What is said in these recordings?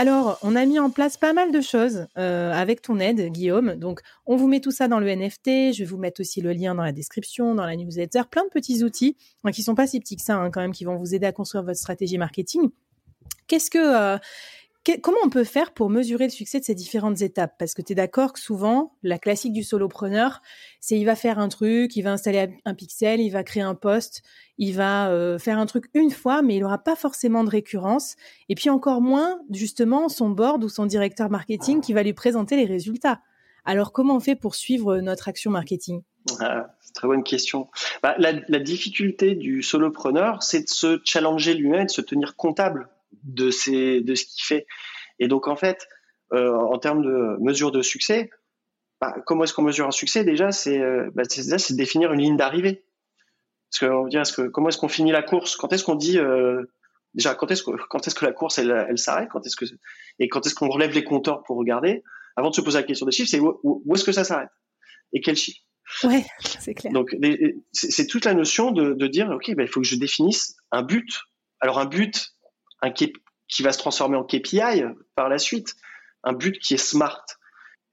Alors, on a mis en place pas mal de choses euh, avec ton aide, Guillaume. Donc, on vous met tout ça dans le NFT. Je vais vous mettre aussi le lien dans la description, dans la newsletter. Plein de petits outils qui qui sont pas si petits que ça, hein, quand même, qui vont vous aider à construire votre stratégie marketing. Qu'est-ce que, euh, comment on peut faire pour mesurer le succès de ces différentes étapes? Parce que tu es d'accord que souvent, la classique du solopreneur, c'est il va faire un truc, il va installer un pixel, il va créer un post, il va euh, faire un truc une fois, mais il n'aura pas forcément de récurrence. Et puis encore moins, justement, son board ou son directeur marketing qui va lui présenter les résultats. Alors comment on fait pour suivre notre action marketing? Ah, Très bonne question. Bah, la, la difficulté du solopreneur, c'est de se challenger lui-même, de se tenir comptable de, de ce qu'il fait. Et donc, en fait, euh, en termes de mesure de succès, bah, comment est-ce qu'on mesure un succès? Déjà, c'est euh, bah, c'est définir une ligne d'arrivée. Parce que, on dire, est-ce que, comment est-ce qu'on finit la course? Quand est-ce qu'on dit euh, déjà quand est-ce que quand est-ce que la course elle, elle s'arrête? Quand est-ce que et quand est-ce qu'on relève les compteurs pour regarder? Avant de se poser la question des chiffres, c'est où, où, est-ce que ça s'arrête? Et quel chiffre Ouais, c'est clair. Donc c'est toute la notion de, de dire ok, ben, il faut que je définisse un but. Alors un but, un qui, va se transformer en KPI par la suite, un but qui est smart.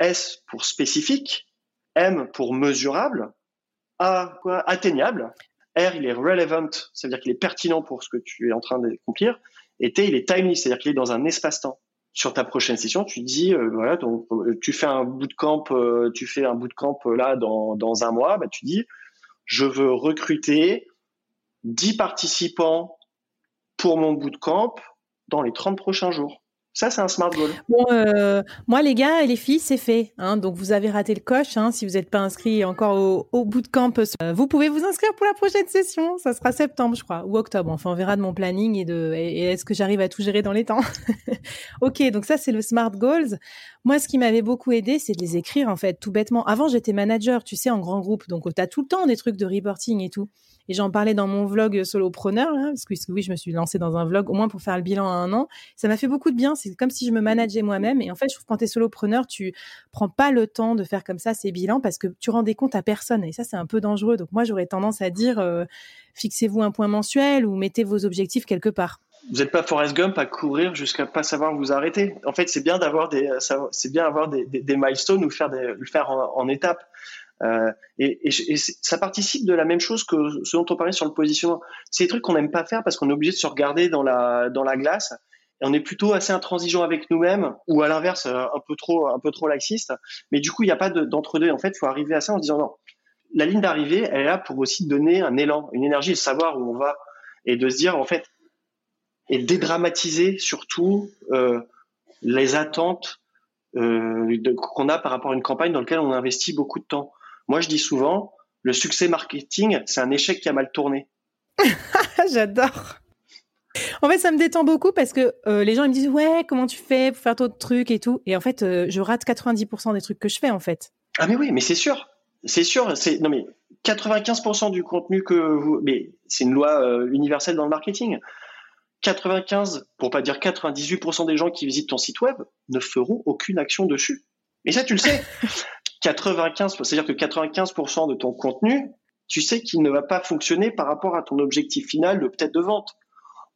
S pour spécifique, M pour mesurable, A quoi atteignable, R il est relevant, ça veut dire qu'il est pertinent pour ce que tu es en train d'accomplir, et T il est timely, c'est-à-dire qu'il est dans un espace-temps. Sur ta prochaine session, tu dis euh, voilà, euh, tu fais un bootcamp, euh, tu fais un bootcamp là dans, dans un mois, bah, tu dis je veux recruter 10 participants pour mon bootcamp dans les 30 prochains jours. Ça, c'est un smart goal. Euh, moi, les gars et les filles, c'est fait. Hein, donc, vous avez raté le coche. Hein, si vous n'êtes pas inscrit encore au, au bootcamp, euh, vous pouvez vous inscrire pour la prochaine session. Ça sera septembre, je crois, ou octobre. Enfin, on verra de mon planning et de est-ce que j'arrive à tout gérer dans les temps. ok, donc ça, c'est le smart goals. Moi, ce qui m'avait beaucoup aidé, c'est de les écrire, en fait, tout bêtement. Avant, j'étais manager, tu sais, en grand groupe. Donc, tu as tout le temps des trucs de reporting et tout. Et j'en parlais dans mon vlog solopreneur, parce que oui, je me suis lancée dans un vlog au moins pour faire le bilan à un an. Ça m'a fait beaucoup de bien. C'est comme si je me manageais moi-même. Et en fait, je trouve que quand tu es solopreneur, tu prends pas le temps de faire comme ça ces bilans parce que tu rends des comptes à personne. Et ça, c'est un peu dangereux. Donc moi, j'aurais tendance à dire, euh, fixez-vous un point mensuel ou mettez vos objectifs quelque part vous n'êtes pas Forrest Gump à courir jusqu'à pas savoir où vous arrêter. En fait, c'est bien d'avoir des, c'est bien avoir des, des, milestones ou faire des, le faire en, en étapes. Euh, et, et, ça participe de la même chose que ce dont on parlait sur le positionnement. C'est des trucs qu'on n'aime pas faire parce qu'on est obligé de se regarder dans la, dans la glace on est plutôt assez intransigeant avec nous-mêmes ou à l'inverse euh, un peu trop un peu trop laxiste. Mais du coup, il n'y a pas d'entre-deux. En fait, il faut arriver à ça en se disant non. La ligne d'arrivée, elle est là pour aussi donner un élan, une énergie, de savoir où on va et de se dire en fait et dédramatiser surtout euh, les attentes euh, qu'on a par rapport à une campagne dans laquelle on investit beaucoup de temps. Moi, je dis souvent, le succès marketing, c'est un échec qui a mal tourné. J'adore. En fait, ça me détend beaucoup parce que euh, les gens ils me disent ouais, comment tu fais pour faire d'autres trucs et tout. Et en fait, euh, je rate 90% des trucs que je fais en fait. Ah mais oui, mais c'est sûr, c'est sûr. C'est non mais 95% du contenu que vous, mais c'est une loi euh, universelle dans le marketing. 95, pour pas dire 98% des gens qui visitent ton site web ne feront aucune action dessus. Et ça, tu le sais. 95, c'est-à-dire que 95% de ton contenu, tu sais qu'il ne va pas fonctionner par rapport à ton objectif final de peut-être de vente.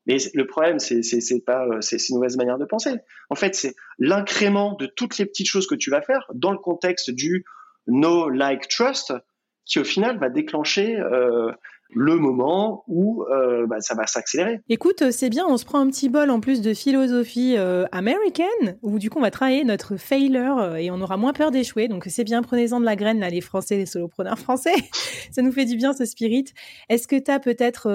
Mais le problème, c'est c'est pas c'est une mauvaise manière de penser. En fait, c'est l'incrément de toutes les petites choses que tu vas faire dans le contexte du no like trust qui au final va déclencher euh, le moment où euh, bah, ça va s'accélérer. Écoute, euh, c'est bien, on se prend un petit bol en plus de philosophie euh, américaine, où du coup on va travailler notre failure et on aura moins peur d'échouer. Donc c'est bien, prenez-en de la graine, là, les Français, les solopreneurs français. ça nous fait du bien ce spirit. Est-ce que tu as peut-être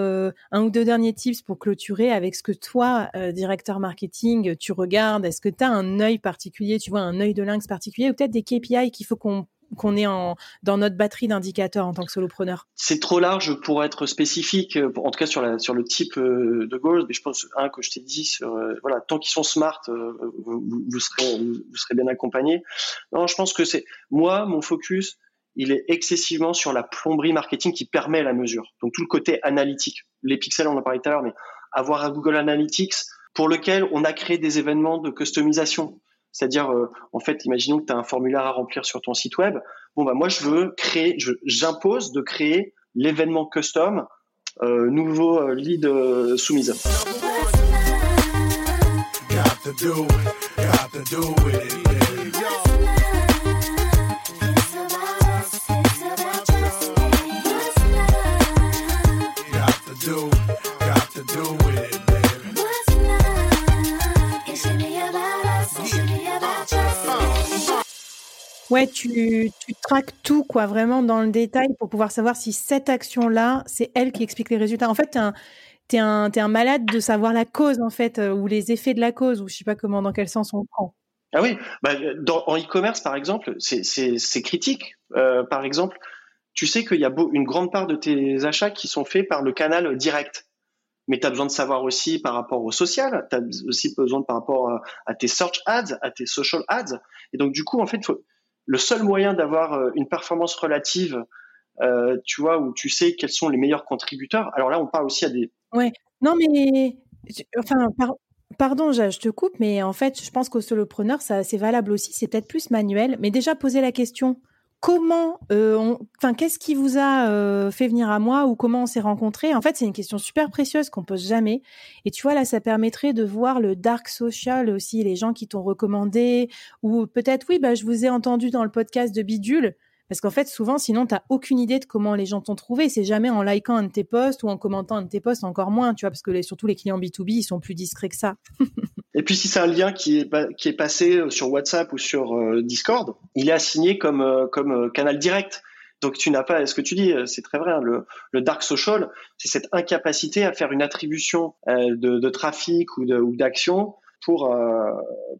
un ou deux derniers tips pour clôturer avec ce que toi, directeur marketing, tu regardes? Est-ce que tu as un œil particulier, tu vois, un œil de lynx particulier, ou peut-être des KPI qu'il faut qu'on qu'on est en, dans notre batterie d'indicateurs en tant que solopreneur C'est trop large pour être spécifique, en tout cas sur, le type euh, de goals. Mais je pense, un que je t'ai dit, euh, voilà, tant qu'ils sont smart, euh, vous, serez, vous serez bien accompagné. Non, je pense que c'est moi, mon focus, il est excessivement sur la plomberie marketing qui permet la mesure. Donc tout le côté analytique. Les pixels, on en parlait tout à l'heure, mais avoir un Google Analytics pour lequel on a créé des événements de customisation. C'est-à-dire, euh, en fait, imaginons que tu as un formulaire à remplir sur ton site web. Bon, bah, moi, je veux créer, j'impose de créer l'événement custom, nouveau lead soumise. Ouais, tu, tu traques tout, quoi, vraiment dans le détail pour pouvoir savoir si cette action-là, c'est elle qui explique les résultats. En fait, tu es un, un, un, malade de savoir la cause, en fait, euh, ou les effets de la cause, ou je sais pas comment, dans quel sens on prend. Ah oui, bah, en e-commerce, par exemple, c'est critique. Euh, par exemple, tu sais qu'il y a beau, une grande part de tes achats qui sont faits par le canal direct. Mais tu as besoin de savoir aussi par rapport au social, tu as aussi besoin de par rapport à, à, tes search ads, à tes social ads. Et donc, du coup, en fait, faut, le seul moyen d'avoir euh, une performance relative, euh, tu vois, où tu sais quels sont les meilleurs contributeurs. Alors là, on parle aussi à des. Ouais. Non, mais enfin, pardon, je te coupe, mais en fait, je pense qu'au solopreneur, ça c'est valable aussi. C'est peut-être plus manuel, mais déjà poser la question comment, euh, enfin, qu'est-ce qui vous a euh, fait venir à moi ou comment on s'est rencontrés? En fait, c'est une question super précieuse qu'on pose jamais. Et tu vois, là, ça permettrait de voir le dark social aussi, les gens qui t'ont recommandé ou peut-être, oui, bah, je vous ai entendu dans le podcast de Bidule. Parce qu'en fait, souvent, sinon, tu n'as aucune idée de comment les gens t'ont trouvé. C'est jamais en likant un de tes posts ou en commentant un de tes posts, encore moins, tu vois, parce que les, surtout les clients B2B, ils sont plus discrets que ça. Et puis, si c'est un lien qui est, passé euh, sur WhatsApp ou sur euh, Discord, il est assigné comme, euh, canal direct. Donc, tu n'as pas, ce que tu dis, c'est très vrai, hein, le, le, dark social, c'est cette incapacité à faire une attribution de, trafic ou d'action pour, euh,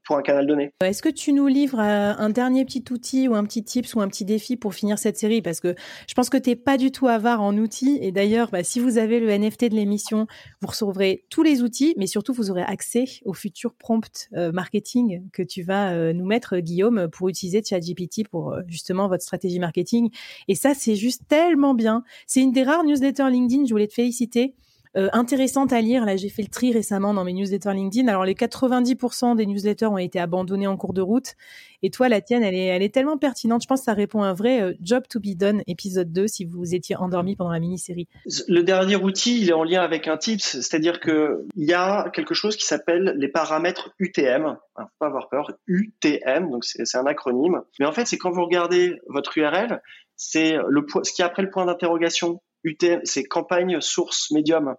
pour un canal donné. Est-ce que tu nous livres euh, un dernier petit outil ou un petit tips ou un petit défi pour finir cette série? Parce que je pense que tu n'es pas du tout avare en outils. Et d'ailleurs, bah, si vous avez le NFT de l'émission, vous recevrez tous les outils, mais surtout, vous aurez accès au futur prompt euh, marketing que tu vas nous mettre, Guillaume, pour utiliser ChatGPT pour justement votre stratégie marketing. Et ça, c'est juste tellement bien. C'est une des rares newsletters LinkedIn, je voulais te féliciter euh, intéressante à lire. Là, j'ai fait le tri récemment dans mes newsletters LinkedIn. Alors, les 90% des newsletters ont été abandonnés en cours de route. Et toi, la tienne, elle est, elle est tellement pertinente. Je pense que ça répond à un vrai euh, job to be done, épisode 2, si vous étiez endormi pendant la mini-série. Le dernier outil, il est en lien avec un tips, c'est-à-dire que il y a quelque chose qui s'appelle les paramètres UTM. Enfin, faut pas avoir peur. UTM, donc c'est un acronyme. Mais en fait, c'est quand vous regardez votre URL, c'est ce qui est après le point d'interrogation. UTM, c'est campagne source médium.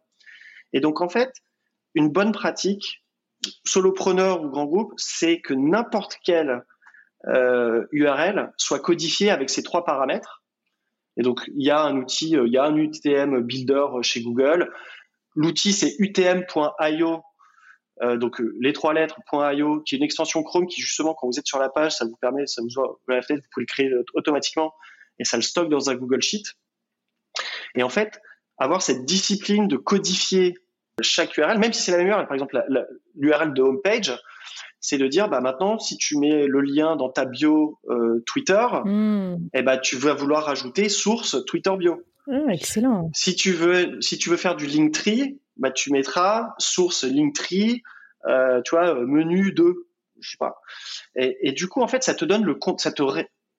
Et donc, en fait, une bonne pratique, solopreneur ou grand groupe, c'est que n'importe quelle euh, URL soit codifiée avec ces trois paramètres. Et donc, il y a un outil, euh, il y a un UTM Builder chez Google. L'outil, c'est utm.io, euh, donc les trois lettres .io, qui est une extension Chrome qui justement, quand vous êtes sur la page, ça vous permet, ça vous, vous pouvez le créer automatiquement et ça le stocke dans un Google Sheet. Et en fait, avoir cette discipline de codifier chaque URL, même si c'est la même URL, par exemple l'URL de homepage, c'est de dire bah maintenant si tu mets le lien dans ta bio euh, Twitter, hmm. eh ben tu vas vouloir rajouter source Twitter bio. Ah, excellent. Si tu veux si tu veux faire du Linktree, bah tu mettras source Linktree, euh, tu vois menu de je sais pas. Et, et, du coup en fait ça te donne le compte, ça te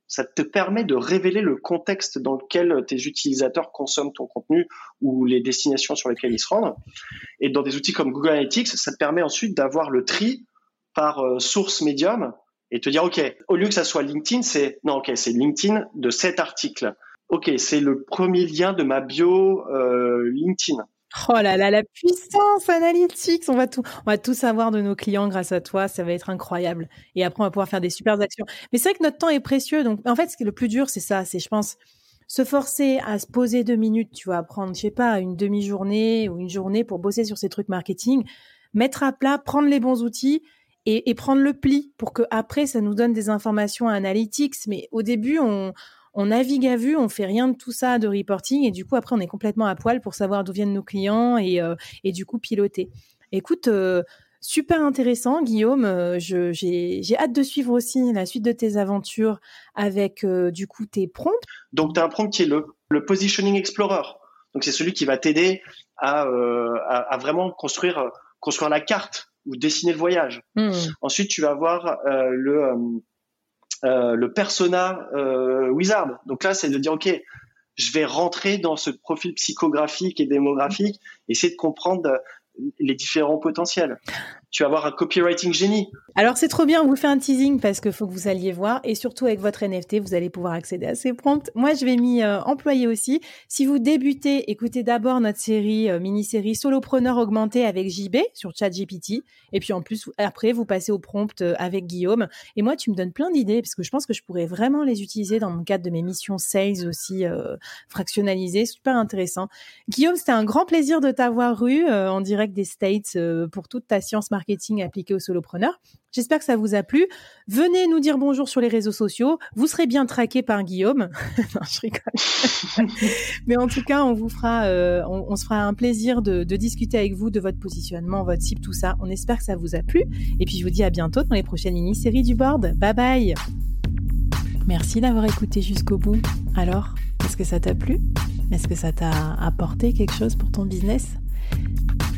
ça te permet de révéler le contexte dans lequel tes utilisateurs consomment ton contenu ou les destinations sur lesquelles ils se rendent. Et dans des outils comme Google Analytics, ça te permet ensuite d'avoir le tri par euh, source médium et te dire, OK, au lieu que ça soit LinkedIn, c'est, non, OK, c'est LinkedIn de cet article. ok, c'est le premier lien de ma bio euh, LinkedIn. Oh là là, la puissance analytique. On va tout, on va tout savoir de nos clients grâce à toi. Ça va être incroyable. Et après, on va pouvoir faire des super actions. Mais c'est vrai que notre temps est précieux. Donc, en fait, ce qui est le plus dur, c'est ça. C'est, je pense, se forcer à se poser deux minutes, tu vois, prendre, je sais pas, une demi-journée ou une journée pour bosser sur ces trucs marketing, mettre à plat, prendre les bons outils et, et prendre le pli pour que après, ça nous donne des informations analytiques. Mais au début, on, on navigue à vue, on fait rien de tout ça de reporting et du coup après on est complètement à poil pour savoir d'où viennent nos clients et, euh, et du coup piloter. Écoute, euh, super intéressant Guillaume, euh, j'ai hâte de suivre aussi la suite de tes aventures avec du coup tes prompts. Donc tu as un prompt qui est le, le Positioning Explorer. Donc c'est celui qui va t'aider à, à, à, vraiment construire, construire la carte ou dessiner le voyage. Hmm. Ensuite tu vas avoir le le persona euh, wizard. Donc là, c'est de dire, OK, je vais rentrer dans ce profil psychographique et démographique, essayer de comprendre les différents potentiels tu vas avoir un copywriting génie. Alors c'est trop bien, on vous fait un teasing parce qu'il faut que vous alliez voir et surtout avec votre NFT, vous allez pouvoir accéder à ces prompts. Moi, je vais m'y euh, employer aussi. Si vous débutez, écoutez d'abord notre série euh, mini-série Solopreneur augmenté avec JB sur ChatGPT et puis en plus après vous passez au prompt euh, avec Guillaume. Et moi, tu me donnes plein d'idées parce que je pense que je pourrais vraiment les utiliser dans mon cadre de mes missions sales aussi fractionnalisées, super intéressant. Guillaume, c'était un grand plaisir de t'avoir eu en direct des States pour toute ta science marketing marketing appliqué aux solopreneurs. J'espère que ça vous a plu. Venez nous dire bonjour sur les réseaux sociaux. Vous serez bien traqué par Guillaume. non, je rigole. Mais en tout cas, on vous fera, euh, on, se fera un plaisir de, de, discuter avec vous de votre positionnement, votre cible, tout ça. On espère que ça vous a plu. Et puis, je vous dis à bientôt dans les prochaines mini-séries du board. Bye bye. Merci d'avoir écouté jusqu'au bout. Alors, est-ce que ça t'a plu? Est-ce que ça t'a apporté quelque chose pour ton business?